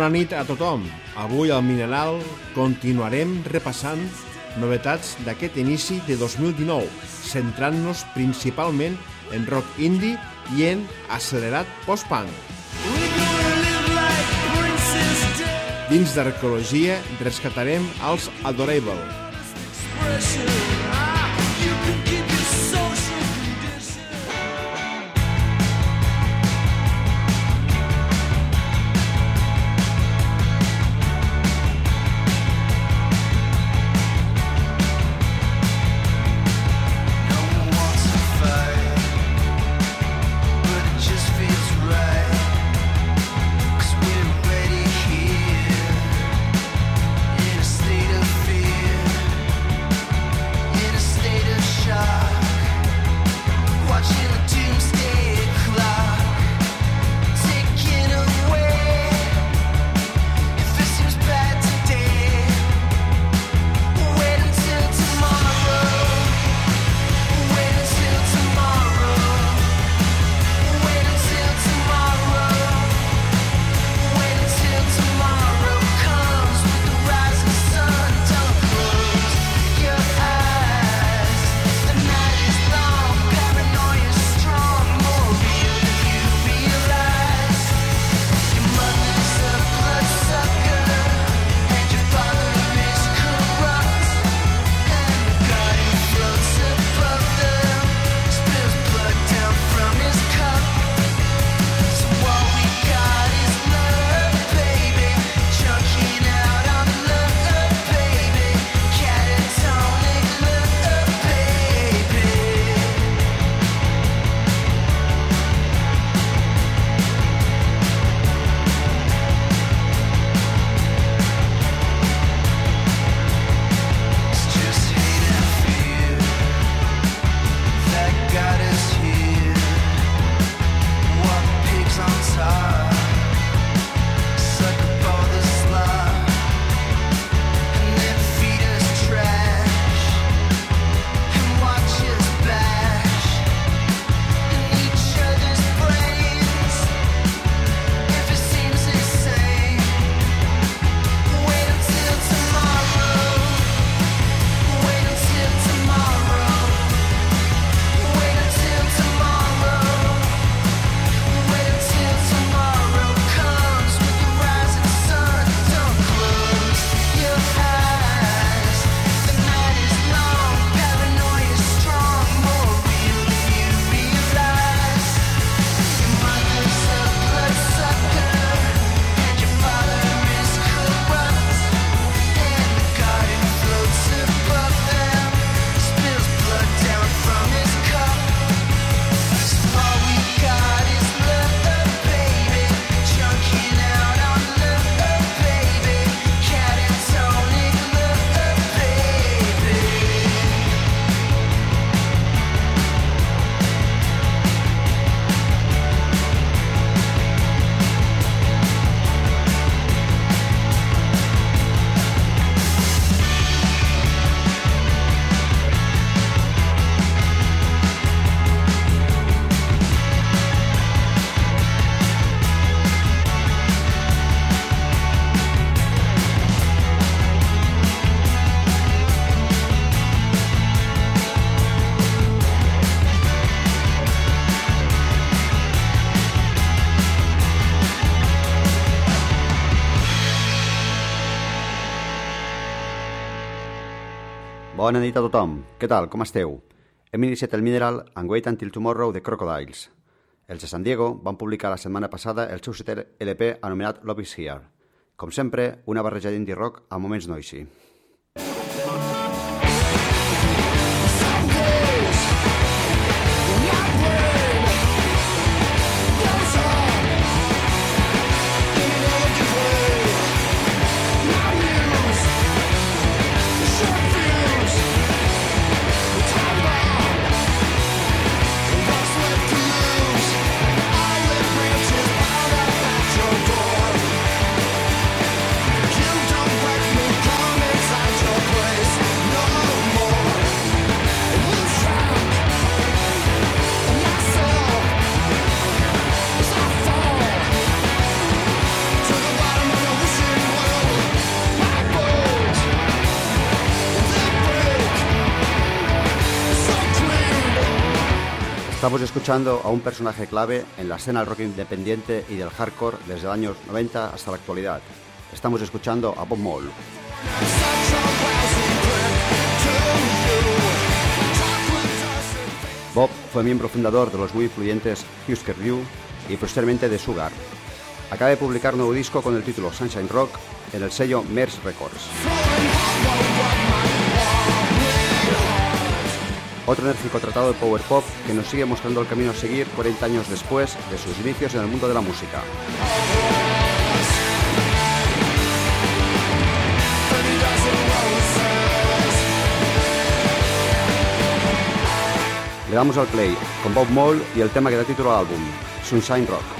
Bona nit a tothom. Avui al Mineral continuarem repassant novetats d'aquest inici de 2019, centrant-nos principalment en rock indie i en accelerat post-punk. Dins d'arqueologia rescatarem els Adorable. Bona nit a tothom. Què tal? Com esteu? Hem iniciat el Mineral amb Wait Until Tomorrow de Crocodiles. Els de San Diego van publicar la setmana passada el seu setè LP anomenat Love is Here. Com sempre, una barreja d'indie rock a moments noisy. Estamos escuchando a un personaje clave en la escena del rock independiente y del hardcore desde los años 90 hasta la actualidad. Estamos escuchando a Bob Moll. Bob fue miembro fundador de los muy influyentes Husker Du y posteriormente de Sugar. Acaba de publicar un nuevo disco con el título Sunshine Rock en el sello Mers Records. Otro enérgico tratado de power pop que nos sigue mostrando el camino a seguir 40 años después de sus inicios en el mundo de la música. Le damos al play con Bob Moll y el tema que da título al álbum, Sunshine Rock.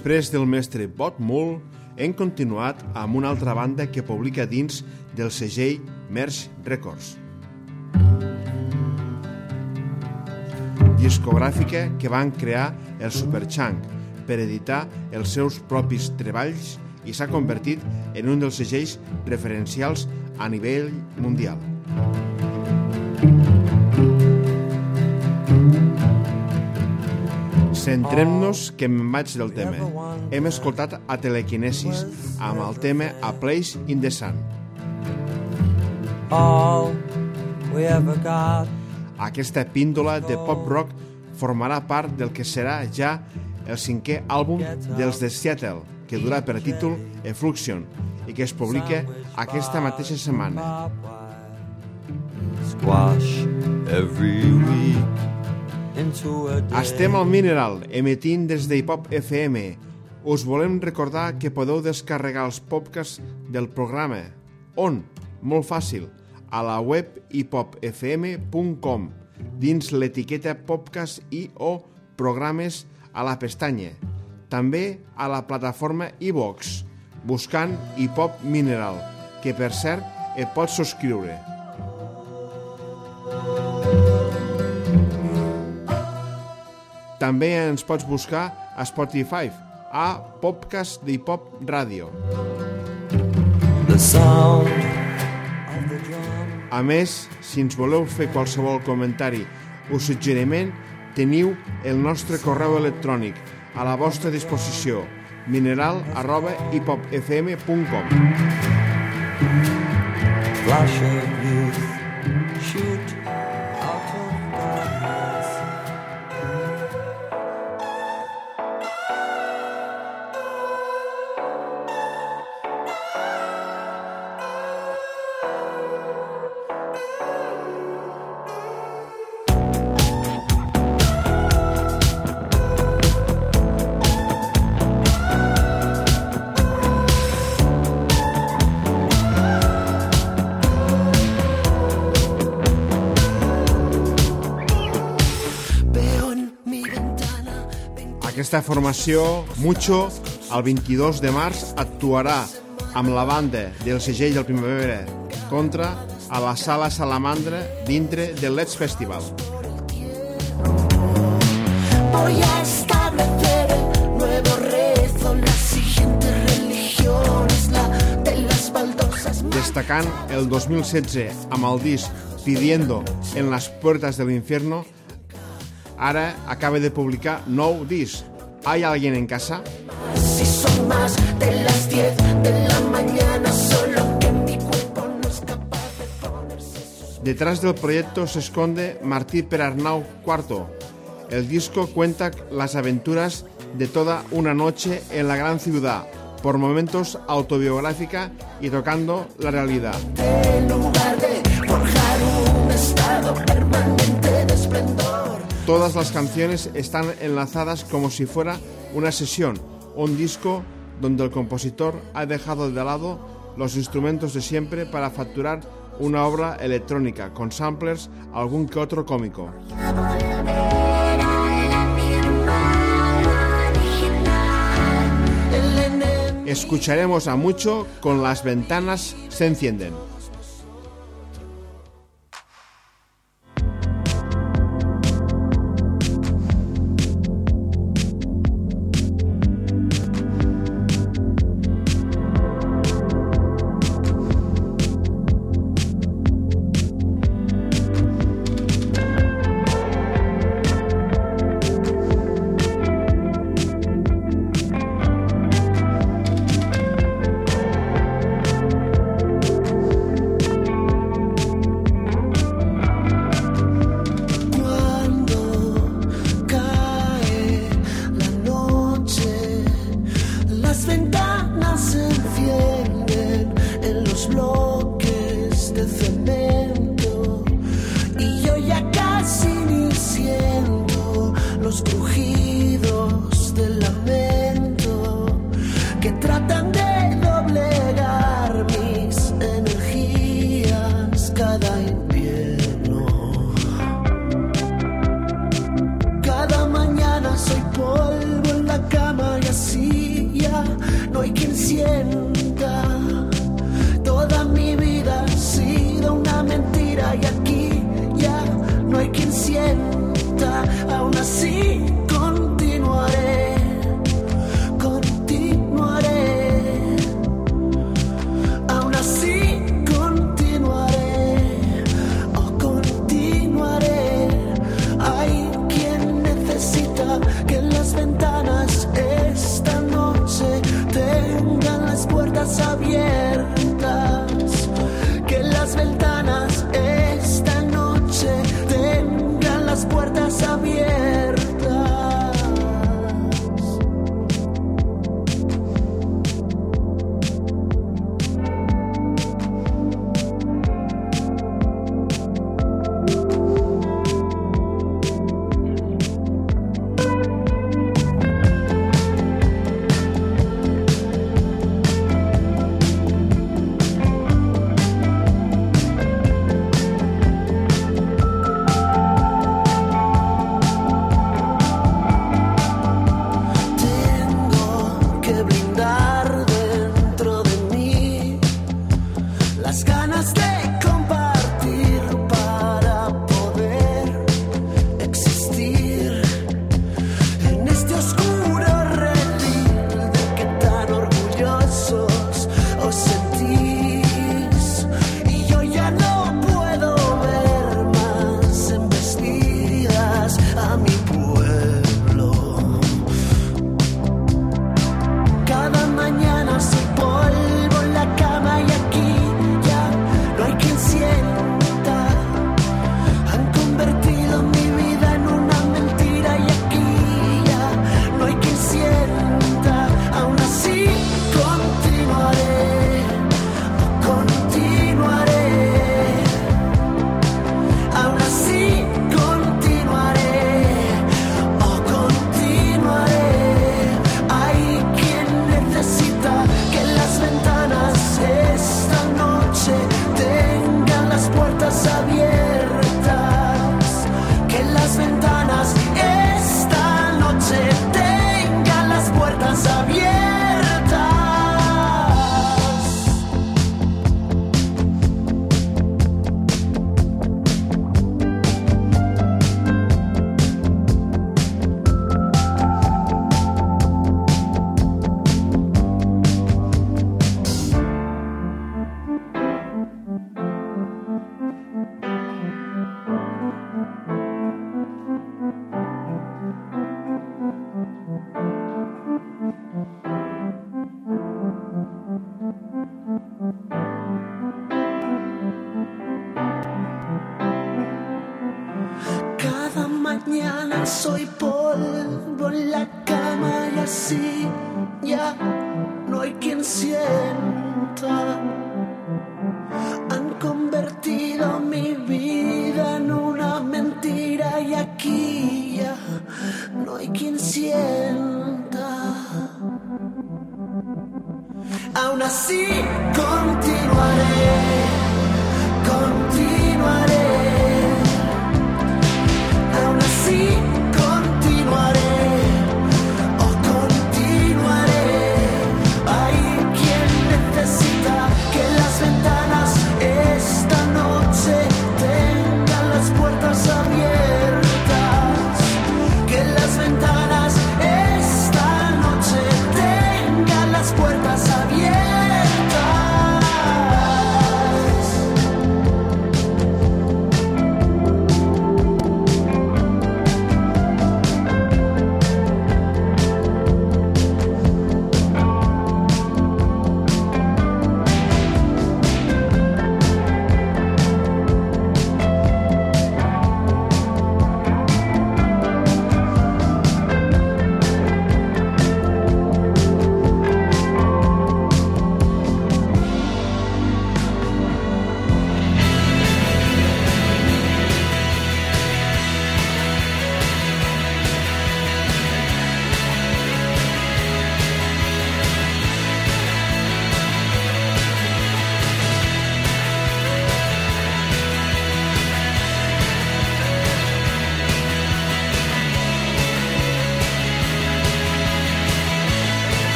Després del mestre Bob Mull, hem continuat amb una altra banda que publica dins del segell Merch Records. Discogràfica que van crear el Superchunk per editar els seus propis treballs i s'ha convertit en un dels segells referencials a nivell mundial. Centrem-nos que me'n vaig del tema. Hem escoltat a Telekinesis amb el tema A Place in the Sun. All we ever got. Aquesta píndola de pop-rock formarà part del que serà ja el cinquè àlbum dels de Seattle, que durà per títol Effluxion i que es publica aquesta mateixa setmana. Squash every week estem al Mineral, emetint des d'Hipop FM. Us volem recordar que podeu descarregar els podcasts del programa. On? Molt fàcil. A la web hipopfm.com dins l'etiqueta podcast i o programes a la pestanya. També a la plataforma iVox, buscant Hipop Mineral, que per cert et pots subscriure. També ens pots buscar a Spotify, a Popcast d'Hipop Radio. A més, si ens voleu fer qualsevol comentari o suggeriment, teniu el nostre correu electrònic a la vostra disposició mineral arroba hipopfm.com Flash Aquesta formació, Mucho, el 22 de març actuarà amb la banda del segell del Primavera Contra a la Sala Salamandra dintre del Let's Festival. Voy a establecer el nuevo rezo, la siguiente religión es la de las baldosas. Destacant el 2016 amb el disc Pidiendo en las puertas del infierno, ara acaba de publicar nou disc ¿Hay alguien en casa? Si son más de las 10 de la mañana, solo que mi cuerpo no es capaz de ponerse... Detrás del proyecto se esconde Martí Perarnau IV. El disco cuenta las aventuras de toda una noche en la gran ciudad, por momentos autobiográfica y tocando la realidad. Todas las canciones están enlazadas como si fuera una sesión, un disco donde el compositor ha dejado de lado los instrumentos de siempre para facturar una obra electrónica con samplers, algún que otro cómico. Escucharemos a mucho con las ventanas se encienden.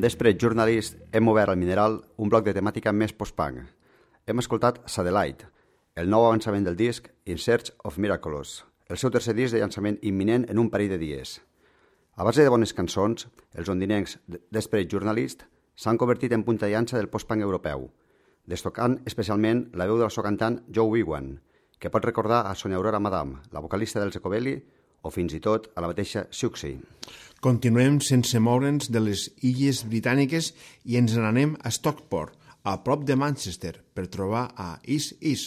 Amb Journalist hem obert al Mineral un bloc de temàtica més post-punk. Hem escoltat Satellite, el nou avançament del disc In Search of Miraculous, el seu tercer disc de llançament imminent en un parell de dies. A base de bones cançons, els ondinencs Desperate Journalist s'han convertit en punta de llança del post-punk europeu, destocant especialment la veu de la sua cantant Joe Wiwan, que pot recordar a Sonia Aurora Madame, la vocalista del Ecobelli, o fins i tot a la mateixa Siuxi. Continuem sense moure'ns de les illes britàniques i ens n'anem a Stockport, a prop de Manchester, per trobar a Is Is,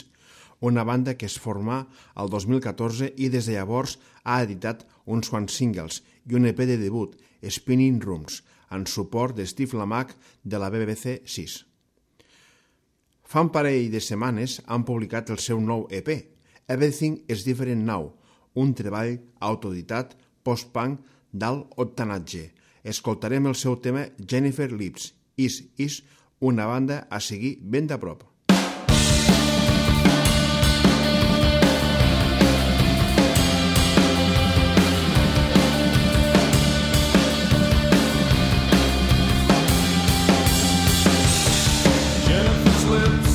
una banda que es formà al 2014 i des de llavors ha editat uns quants singles i un EP de debut, Spinning Rooms, en suport de Steve Lamac de la BBC 6. Fa un parell de setmanes han publicat el seu nou EP, Everything is Different Now, un treball autoditat post-punk d'alt octanatge. Escoltarem el seu tema Jennifer Lips, Is Is, una banda a seguir ben de prop. Jennifer's lips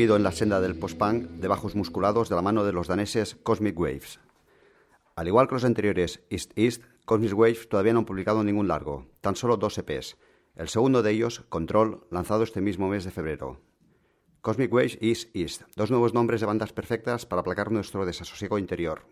en la senda del post-punk de bajos musculados de la mano de los daneses Cosmic Waves. Al igual que los anteriores East East, Cosmic Waves todavía no han publicado ningún largo, tan solo dos EPs. El segundo de ellos, Control, lanzado este mismo mes de febrero. Cosmic Waves East East, dos nuevos nombres de bandas perfectas para aplacar nuestro desasosiego interior.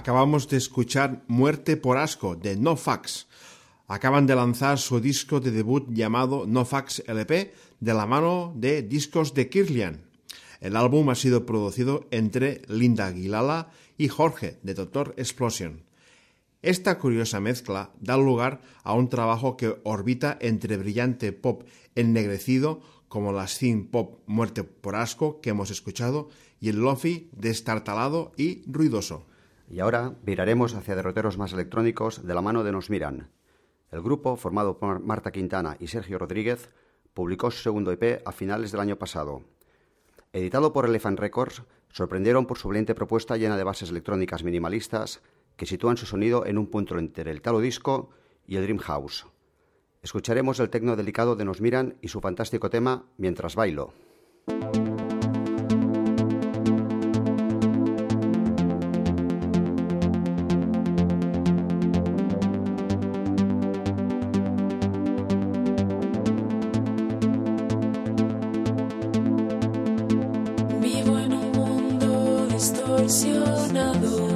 Acabamos de escuchar Muerte por Asco de No Fax. Acaban de lanzar su disco de debut llamado No Fax LP de la mano de Discos de Kirlian. El álbum ha sido producido entre Linda Aguilala y Jorge de Doctor Explosion. Esta curiosa mezcla da lugar a un trabajo que orbita entre brillante pop ennegrecido como la synth pop Muerte por Asco que hemos escuchado y el lofi destartalado y ruidoso. Y ahora viraremos hacia derroteros más electrónicos de la mano de Nos Miran. El grupo, formado por Marta Quintana y Sergio Rodríguez, publicó su segundo EP a finales del año pasado. Editado por Elephant Records, sorprendieron por su brillante propuesta llena de bases electrónicas minimalistas que sitúan su sonido en un punto entre el talo disco y el dream house. escucharemos el tecno delicado de Nos Miran y su fantástico tema Mientras bailo. traicionado.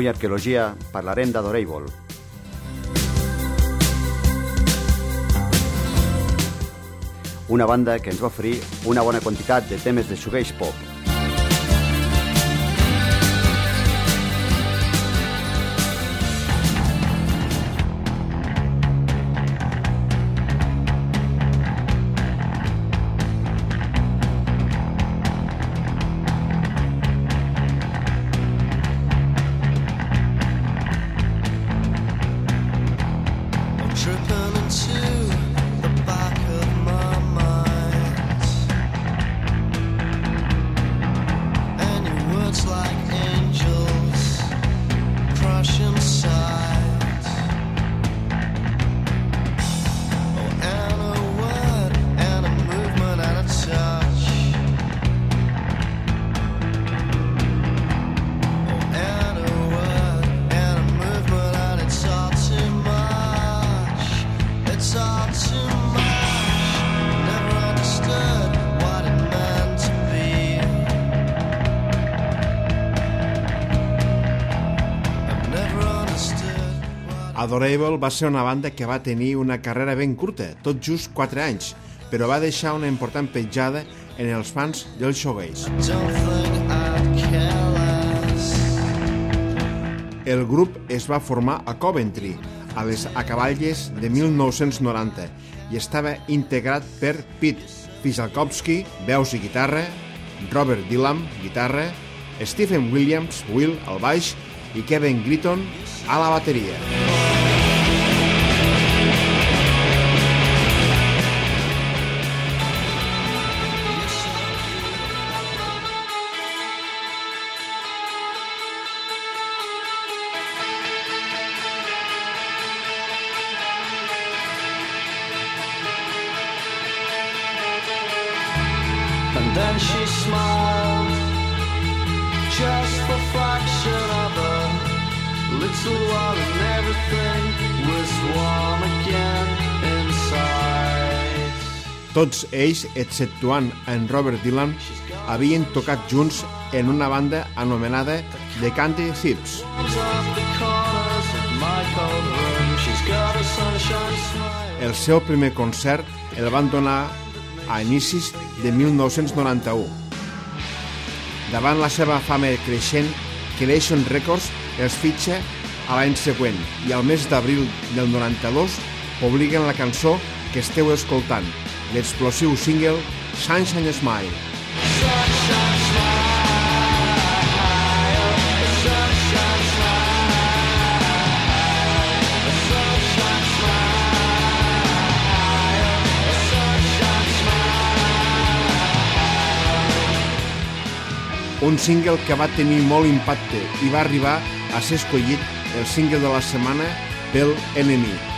Avui a Arqueologia parlarem d'Adoreivol. Una banda que ens va oferir una bona quantitat de temes de shoegaze pop, Adorable va ser una banda que va tenir una carrera ben curta, tot just 4 anys, però va deixar una important petjada en els fans del showgaze. El grup es va formar a Coventry, a les acaballes de 1990, i estava integrat per Pete Fisalkowski, veus i guitarra, Robert Dillam, guitarra, Stephen Williams, Will, al baix, i Kevin Gritton, a la bateria. Tots ells, exceptuant en Robert Dylan, havien tocat junts en una banda anomenada The Candy Thieves. El seu primer concert el van donar a inicis de 1991. Davant la seva fama creixent, Creation Records els fitxa a l'any següent i al mes d'abril del 92 publiquen la cançó que esteu escoltant, l'explosiu single Sunshine Smile. Un single que va tenir molt impacte i va arribar a ser escollit el single de la setmana pel NME.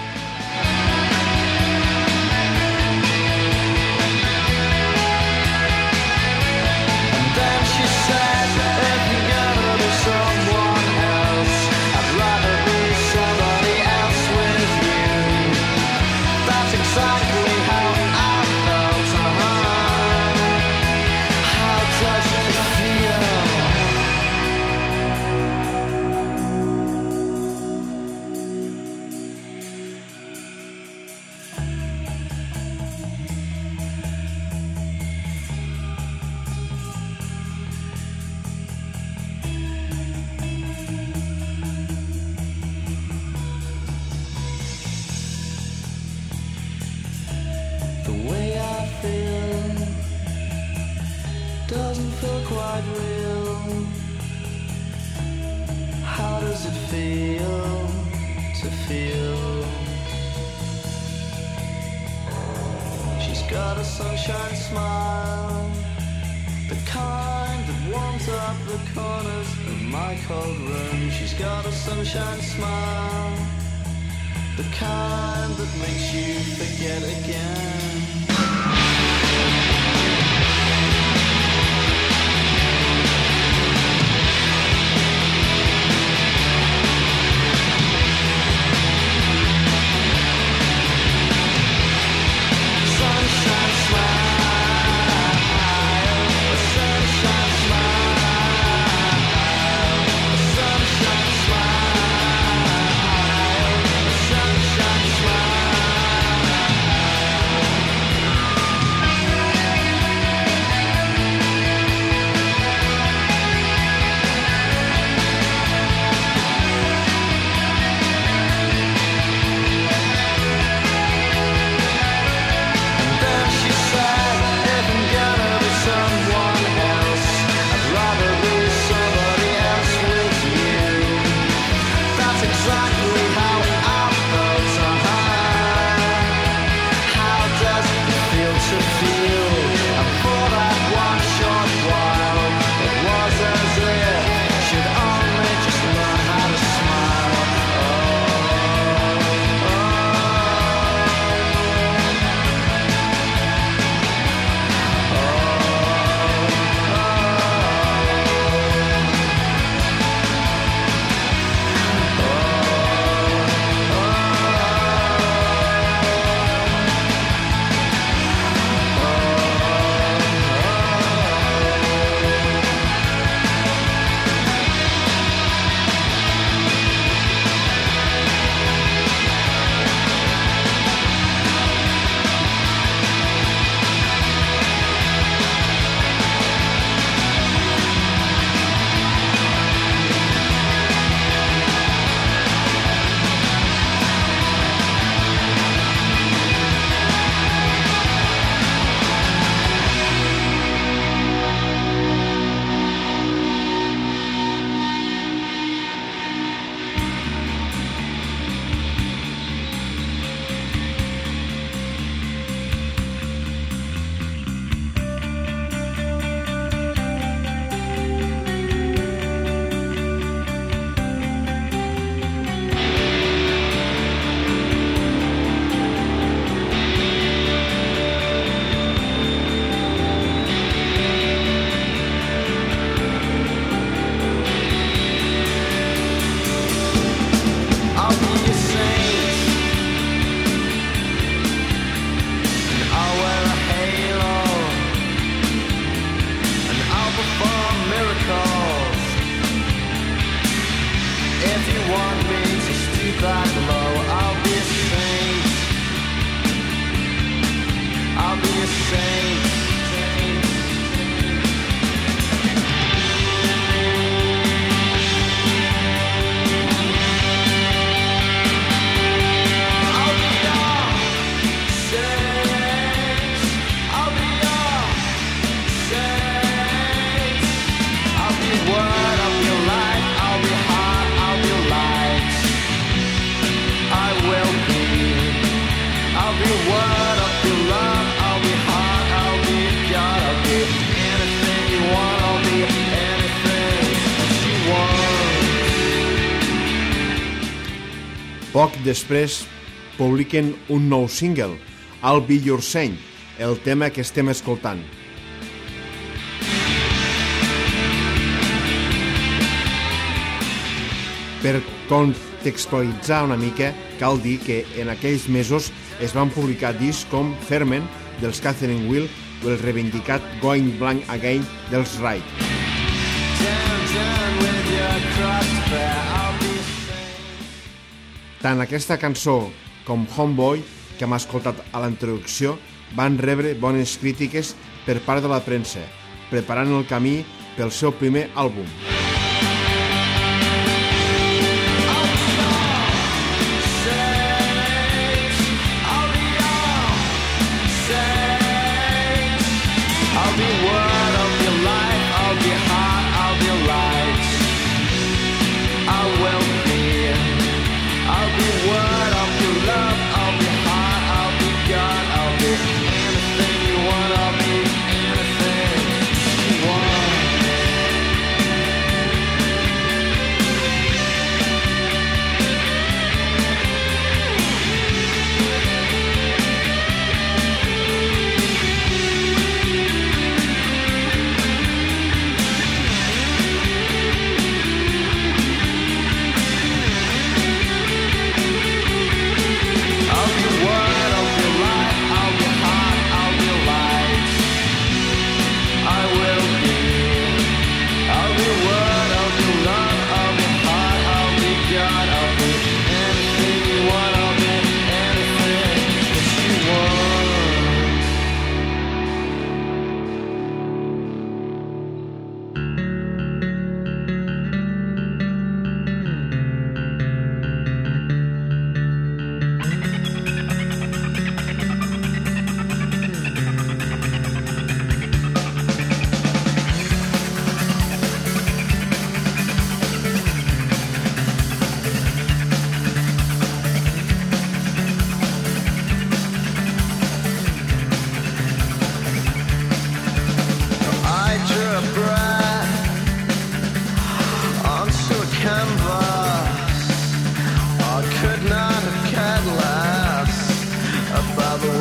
Després publiquen un nou single, I'll Be Your Saint, el tema que estem escoltant. Per contextualitzar una mica, cal dir que en aquells mesos es van publicar discs com Ferment dels Catherine Will o el reivindicat Going Blank Again dels Wright. Down, down with your be Tant aquesta cançó com Homeboy, que hem escoltat a la introducció, van rebre bones crítiques per part de la premsa, preparant el camí pel seu primer àlbum. I not have the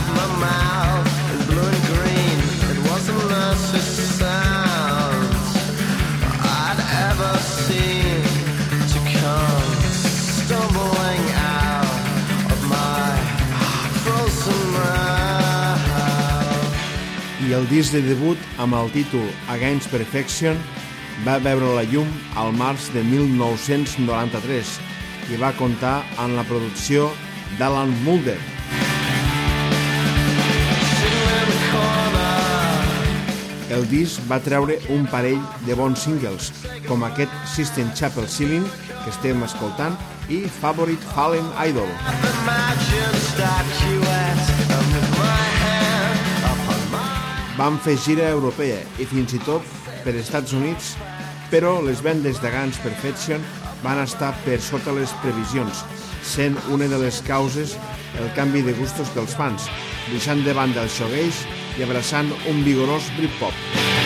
of my mouth in blue and green. It wasn't I'd ever seen to come stumbling out of my. I el disc de debut amb el títol Against Perfection va veure la llum al març de 1993 i va comptar amb la producció d'Alan Mulder. El disc va treure un parell de bons singles, com aquest System Chapel Ceiling, que estem escoltant, i Favorite Fallen Idol. Van fer gira europea i fins i tot per Estats Units, però les vendes de Guns Perfection van estar per sota les previsions, sent una de les causes el canvi de gustos dels fans, deixant de banda el shoegaze i abraçant un vigorós Britpop. Oh,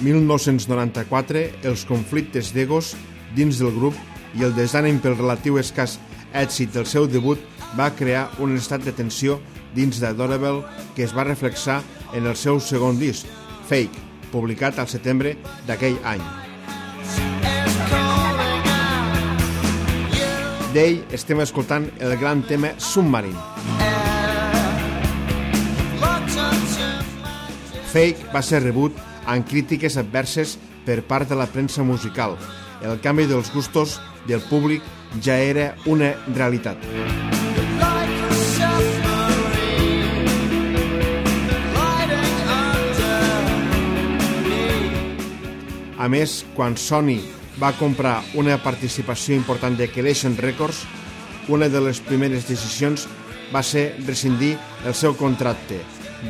1994, els conflictes d'egos dins del grup i el desànim pel relatiu escàs èxit del seu debut va crear un estat de tensió dins d'Adorable que es va reflexar en el seu segon disc, Fake, publicat al setembre d'aquell any. D'ell estem escoltant el gran tema Submarine. Fake va ser rebut amb crítiques adverses per part de la premsa musical. El canvi dels gustos del públic ja era una realitat. A més, quan Sony va comprar una participació important de Kelation Records, una de les primeres decisions va ser rescindir el seu contracte.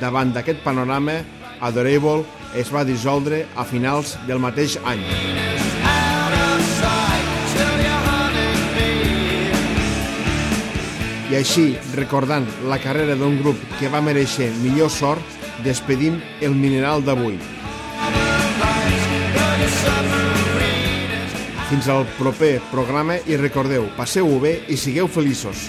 Davant d'aquest panorama, Adorable es va dissoldre a finals del mateix any. I així, recordant la carrera d'un grup que va mereixer millor sort, despedim el mineral d'avui. Fins al proper programa i recordeu, passeu-ho bé i sigueu feliços.